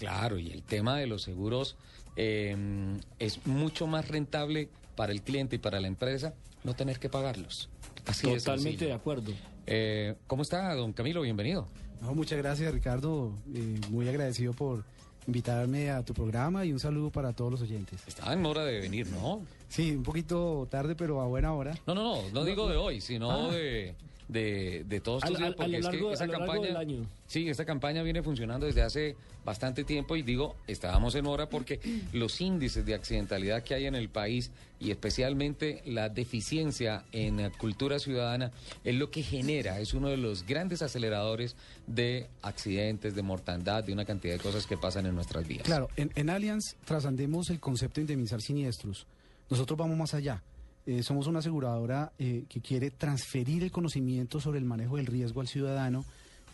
Claro, y el tema de los seguros eh, es mucho más rentable para el cliente y para la empresa no tener que pagarlos. Así Totalmente de acuerdo. Eh, ¿Cómo está, don Camilo? Bienvenido. No, muchas gracias Ricardo, Eh, muy agradecido por invitarme a tu programa y un saludo para todos los oyentes. Estaba en hora de venir, ¿no? Sí, un poquito tarde, pero a buena hora. No, no, no, no digo de hoy, sino de, de, de todos estos días, a porque es que esa a lo largo campaña, del año. sí, esta campaña viene funcionando desde hace bastante tiempo y digo, estábamos en hora porque los índices de accidentalidad que hay en el país y especialmente la deficiencia en cultura ciudadana es lo que genera, es uno de los grandes aceleradores de accidentes, de mortandad, de una cantidad de cosas que pasan en nuestras vías. Claro, en, en Allianz trascendemos el concepto de indemnizar siniestros. Nosotros vamos más allá. Eh, somos una aseguradora eh, que quiere transferir el conocimiento sobre el manejo del riesgo al ciudadano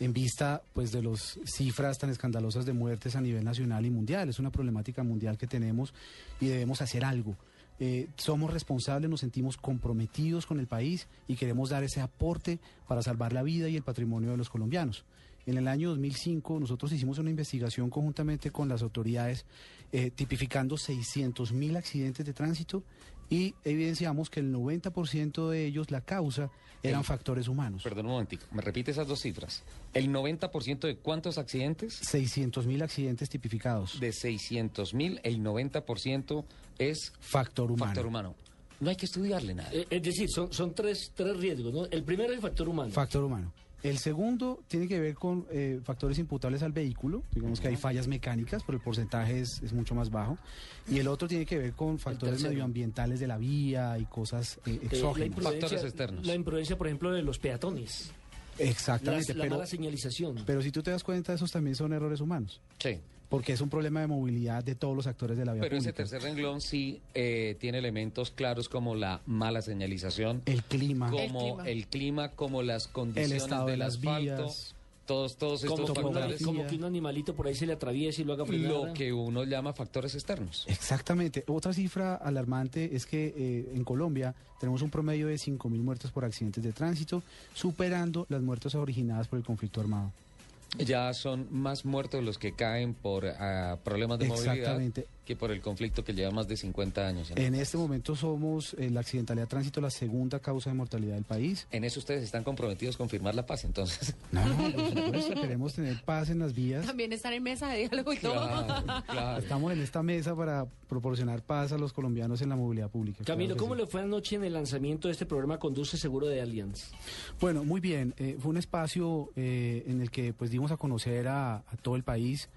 en vista pues de las cifras tan escandalosas de muertes a nivel nacional y mundial. Es una problemática mundial que tenemos y debemos hacer algo. Eh, somos responsables, nos sentimos comprometidos con el país y queremos dar ese aporte para salvar la vida y el patrimonio de los colombianos. En el año 2005 nosotros hicimos una investigación conjuntamente con las autoridades eh, tipificando 600 mil accidentes de tránsito y evidenciamos que el 90% de ellos la causa eran El- factores humanos. Perdón un momentico, ¿me repite esas dos cifras? ¿El 90% de cuántos accidentes? 600 mil accidentes tipificados. De 600 mil, el 90% es Factor humano. factor humano. No hay que estudiarle nada. Eh, es decir, son, son tres, tres riesgos. ¿no? El primero es el factor humano. Factor humano. El segundo tiene que ver con eh, factores imputables al vehículo, digamos que hay fallas mecánicas, pero el porcentaje es, es mucho más bajo. Y el otro tiene que ver con factores medioambientales de la vía y cosas eh, Eh, la exógenas. imprudencia- Factores externos. La imprudencia, por ejemplo, de los peatones. Exactamente, Las- la pero, mala señalización. pero si tú te das cuenta, esos también son errores humanos, Sí. Porque es un problema de movilidad de todos los actores de la vía Pero ese tercer renglón sí eh, tiene elementos claros como la mala señalización, El clima, como el clima, como las condiciones estado de las asfalto, vías. todos, todos estos como, factores, como que un animalito por ahí se le atraviese y lo haga frenar. lo que uno llama factores externos. Exactamente. Otra cifra alarmante es que eh, en Colombia tenemos un promedio de 5.000 muertes por accidentes de tránsito, superando las muertes originadas por el conflicto armado. Ya son más muertos los que caen por ah, problemas de movilidad Exactamente. Que por el conflicto que lleva más de 50 años. en este momento somos eh, la accidentalidad de tránsito la segunda causa de mortalidad del país. En eso ustedes están comprometidos con firmar la paz, entonces. No, por supuesto, queremos tener paz en las vías. También estar en mesa de diálogo y todo. Claro. Estamos en esta mesa para proporcionar paz a los colombianos en la movilidad pública. Camilo, Claro ¿cómo sí. le fue anoche en el lanzamiento de este programa Conduce Seguro de Allianz? Bueno, muy bien. Eh, fue un espacio eh, en el que pues dimos a conocer a, a todo el país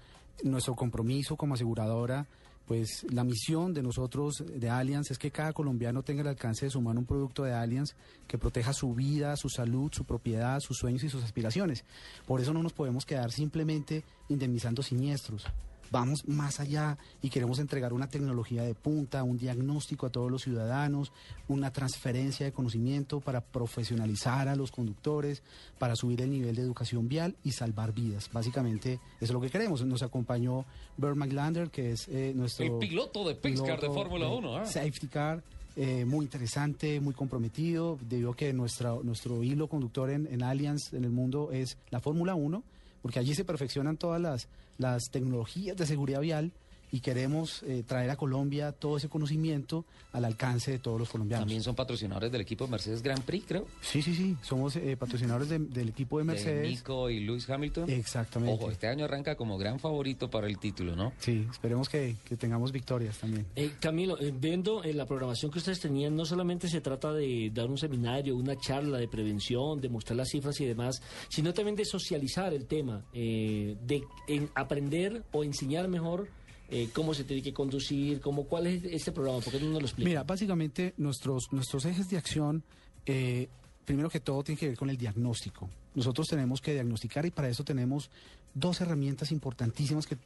nuestro compromiso como aseguradora. Pues la misión de nosotros de Allianz es que cada colombiano tenga el alcance de su mano un producto de Allianz que proteja su vida, su salud, su propiedad, sus sueños y sus aspiraciones. Por eso no nos podemos quedar simplemente indemnizando siniestros. Vamos más allá y queremos entregar una tecnología de punta, un diagnóstico a todos los ciudadanos, una transferencia de conocimiento para profesionalizar a los conductores, para subir el nivel de educación vial y salvar vidas. Básicamente eso es lo que queremos. Nos acompañó Bert McLander, que es eh, nuestro... El piloto de Pixcar de Fórmula de 1. ¿ah? Safety car. eh, muy interesante, muy comprometido, debido a que nuestra, nuestro hilo conductor en, en Allianz, en el mundo, es la Fórmula 1, porque allí se perfeccionan todas las, las tecnologías de seguridad vial y queremos eh, traer a Colombia todo ese conocimiento al alcance de todos los colombianos. También son patrocinadores del equipo Mercedes Grand Prix, creo. Sí, sí, sí, somos eh, patrocinadores de- del equipo de De Mercedes. Nico y Lewis Hamilton. Exactamente. Ojo, este año arranca como gran favorito para el título, ¿no? Sí, esperemos que, que tengamos victorias también. Eh, Camilo, eh, viendo en la programación que ustedes tenían, no solamente se trata de dar un seminario, una charla de prevención, de mostrar las cifras y demás, sino también de socializar el tema, eh, de en aprender o enseñar mejor eh, cómo se tiene que conducir, cómo, cuál es este programa, ¿por qué no lo explica? Mira, básicamente nuestros, nuestros ejes de acción, eh, primero que todo, tiene que ver con el diagnóstico. Nosotros tenemos que diagnosticar y para eso tenemos dos herramientas importantísimas que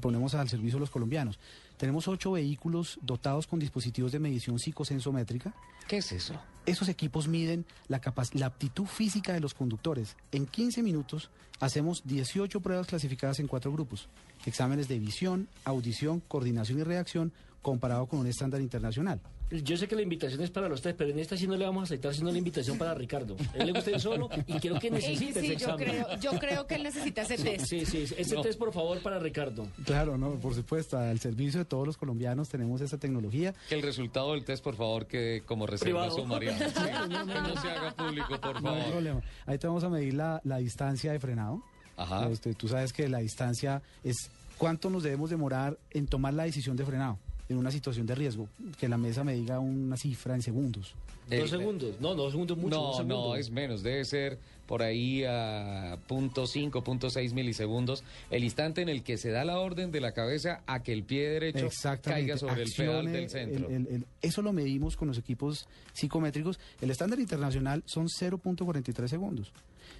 ponemos al servicio de los colombianos. Tenemos ocho vehículos dotados con dispositivos de medición psicosensométrica. ¿Qué es eso? Esos equipos miden la, la aptitud física de los conductores. En 15 minutos hacemos 18 pruebas clasificadas en cuatro grupos. Exámenes de visión, audición, coordinación y reacción comparado con un estándar internacional. Yo sé que la invitación es para los tres, pero en esta sí no le vamos a aceptar, sino la invitación para Ricardo. Él le gusta ir solo y creo que Ey, necesita ese sí, yo examen. creo, yo creo que él necesita ese test. Sí, sí, ese No. test por favor para Ricardo. Claro, no, por supuesto, al servicio de todos los colombianos tenemos esa tecnología. Que el resultado del test, por favor, quede como reserva sumarial. Sí, que no se haga público, por No hay favor. problema. Ahí te vamos a medir la, la distancia de frenado. Ajá. Este, tú sabes que la distancia es cuánto nos debemos demorar en tomar la decisión de frenado en una situación de riesgo. Que la mesa me diga una cifra en segundos. El- dos segundos. No, dos segundos mucho. No, segundo. no, es menos. Debe ser por ahí a punto cinco, punto seis milisegundos. El instante en el que se da la orden de la cabeza a que el pie derecho caiga sobre el pedal del centro. el- el- el- eso lo medimos con los equipos psicométricos. El estándar internacional son 0.43 segundos.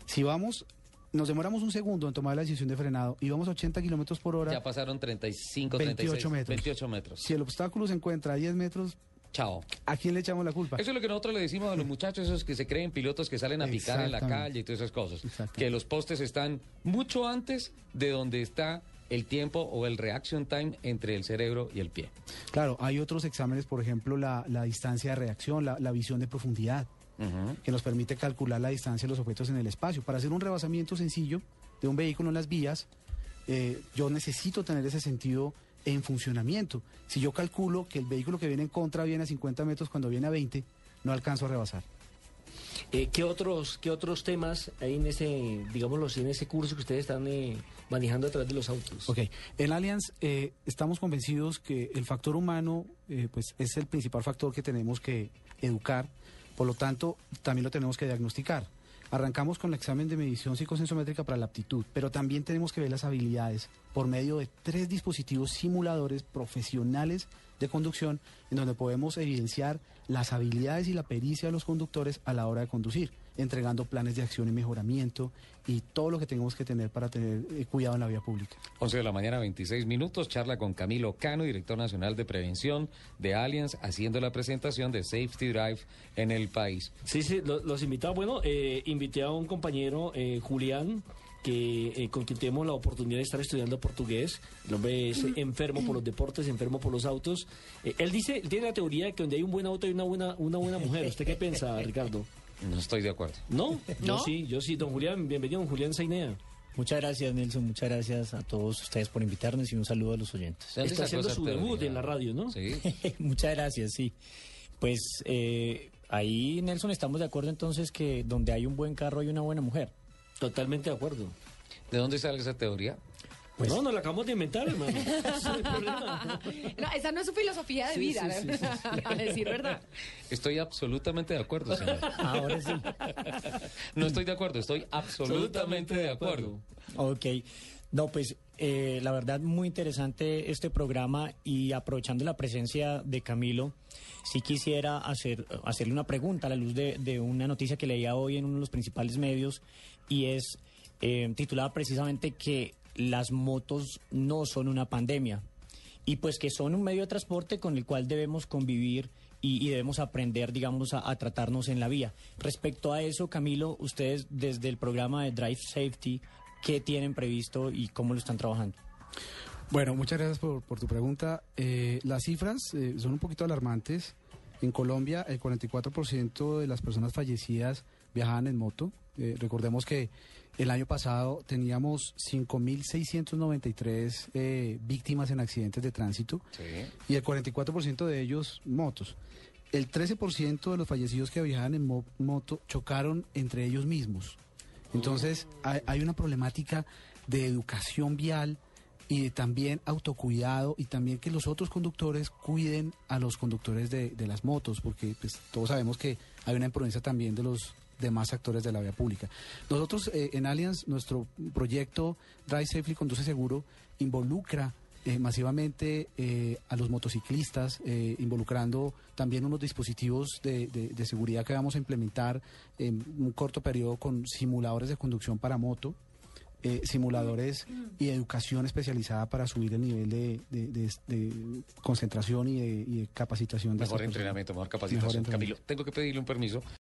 Si vamos, nos demoramos un segundo en tomar la decisión de frenado y vamos a 80 kilómetros por hora. Ya pasaron 35, 28 36, metros. 28 metros. Si el obstáculo se encuentra a 10 metros, Chao. ¿a quién le echamos la culpa? Eso es lo que nosotros le decimos a los muchachos, esos que se creen pilotos que salen a picar en la calle y todas esas cosas. Que los postes están mucho antes de donde está el tiempo o el reaction time entre el cerebro y el pie. Claro, hay otros exámenes, por ejemplo, la, la distancia de reacción, la, la visión de profundidad, Que nos permite calcular la distancia de los objetos en el espacio. Para hacer un rebasamiento sencillo de un vehículo en las vías, eh, yo necesito tener ese sentido en funcionamiento. Si yo calculo que el vehículo que viene en contra viene a 50 metros cuando viene a 20, no alcanzo a rebasar. Eh, ¿qué, otros, ¿Qué otros temas hay en ese, digámoslo así, en ese curso que ustedes están eh, manejando a través de los autos? Ok, en Allianz eh, estamos convencidos que el factor humano eh, pues es el principal factor que tenemos que educar, por lo tanto también lo tenemos que diagnosticar. Arrancamos con el examen de medición psicosensométrica para la aptitud, pero también tenemos que ver las habilidades por medio de tres dispositivos simuladores profesionales de conducción en donde podemos evidenciar las habilidades y la pericia de los conductores a la hora de conducir, entregando planes de acción y mejoramiento y todo lo que tenemos que tener para tener eh, cuidado en la vía pública. 11 de la mañana, 26 minutos, charla con Camilo Cano, director nacional de prevención de Allianz, haciendo la presentación de Safety Drive en el país. Sí, sí, lo- los invitados. Bueno, eh, invité a un compañero, eh, Julián, que eh, con quien tenemos la oportunidad de estar estudiando portugués. El hombre es enfermo por los deportes, enfermo por los autos. Eh, él dice, él tiene la teoría de que donde hay un buen auto hay una buena, una buena mujer. ¿Usted qué piensa, Ricardo? No estoy de acuerdo. ¿No? Yo ¿No? sí, yo sí. Don Julián, bienvenido, don Julián Sainea. Muchas gracias, Nelson. Muchas gracias a todos ustedes por invitarnos y un saludo a los oyentes. ¿De dónde Está haciendo su debut en la radio, ¿no? Sí. Muchas gracias, sí. Pues eh, ahí, Nelson, estamos de acuerdo entonces que donde hay un buen carro hay una buena mujer. Totalmente de acuerdo. ¿De dónde sale esa teoría? Pues no, nos la acabamos de inventar, hermano. No, esa no es su filosofía de Sí, vida, sí, sí, sí, a decir verdad. Estoy absolutamente de acuerdo, señor. Ahora sí. No estoy de acuerdo, estoy absolutamente de acuerdo. Ok. No, pues eh, la verdad muy interesante este programa y aprovechando la presencia de Camilo, sí quisiera hacer, hacerle una pregunta a la luz de, de una noticia que leía hoy en uno de los principales medios y es eh, titulada precisamente que las motos no son una pandemia y pues que son un medio de transporte con el cual debemos convivir y, debemos aprender, digamos, a, tratarnos en la vía. Respecto a eso, Camilo, ustedes desde el programa de Drive Safety, ¿qué tienen previsto y cómo lo están trabajando? Bueno, muchas gracias por, por tu pregunta. Eh, las cifras eh, son un poquito alarmantes. En Colombia, el 44% de las personas fallecidas viajaban en moto. Eh, recordemos que el año pasado teníamos 5.693 eh, víctimas en accidentes de tránsito Sí. y el 44% de ellos motos. El 13% de los fallecidos que viajaban en mo- moto chocaron entre ellos mismos. Entonces hay, hay una problemática de educación vial y de también autocuidado y también que los otros conductores cuiden a los conductores de, de las motos, porque pues, todos sabemos que hay una imprudencia también de los demás actores de la vía pública. Nosotros eh, en Allianz, nuestro proyecto Drive Safely Conduce Seguro involucra eh, masivamente eh, a los motociclistas, eh, involucrando también unos dispositivos de, de- de seguridad que vamos a implementar en un corto periodo con simuladores de conducción para moto, simuladores y educación especializada para subir el nivel de, de- de- de concentración y de, y de capacitación. de Mejor entrenamiento, mejor capacitación. entrenamiento. Camilo, tengo que pedirle un permiso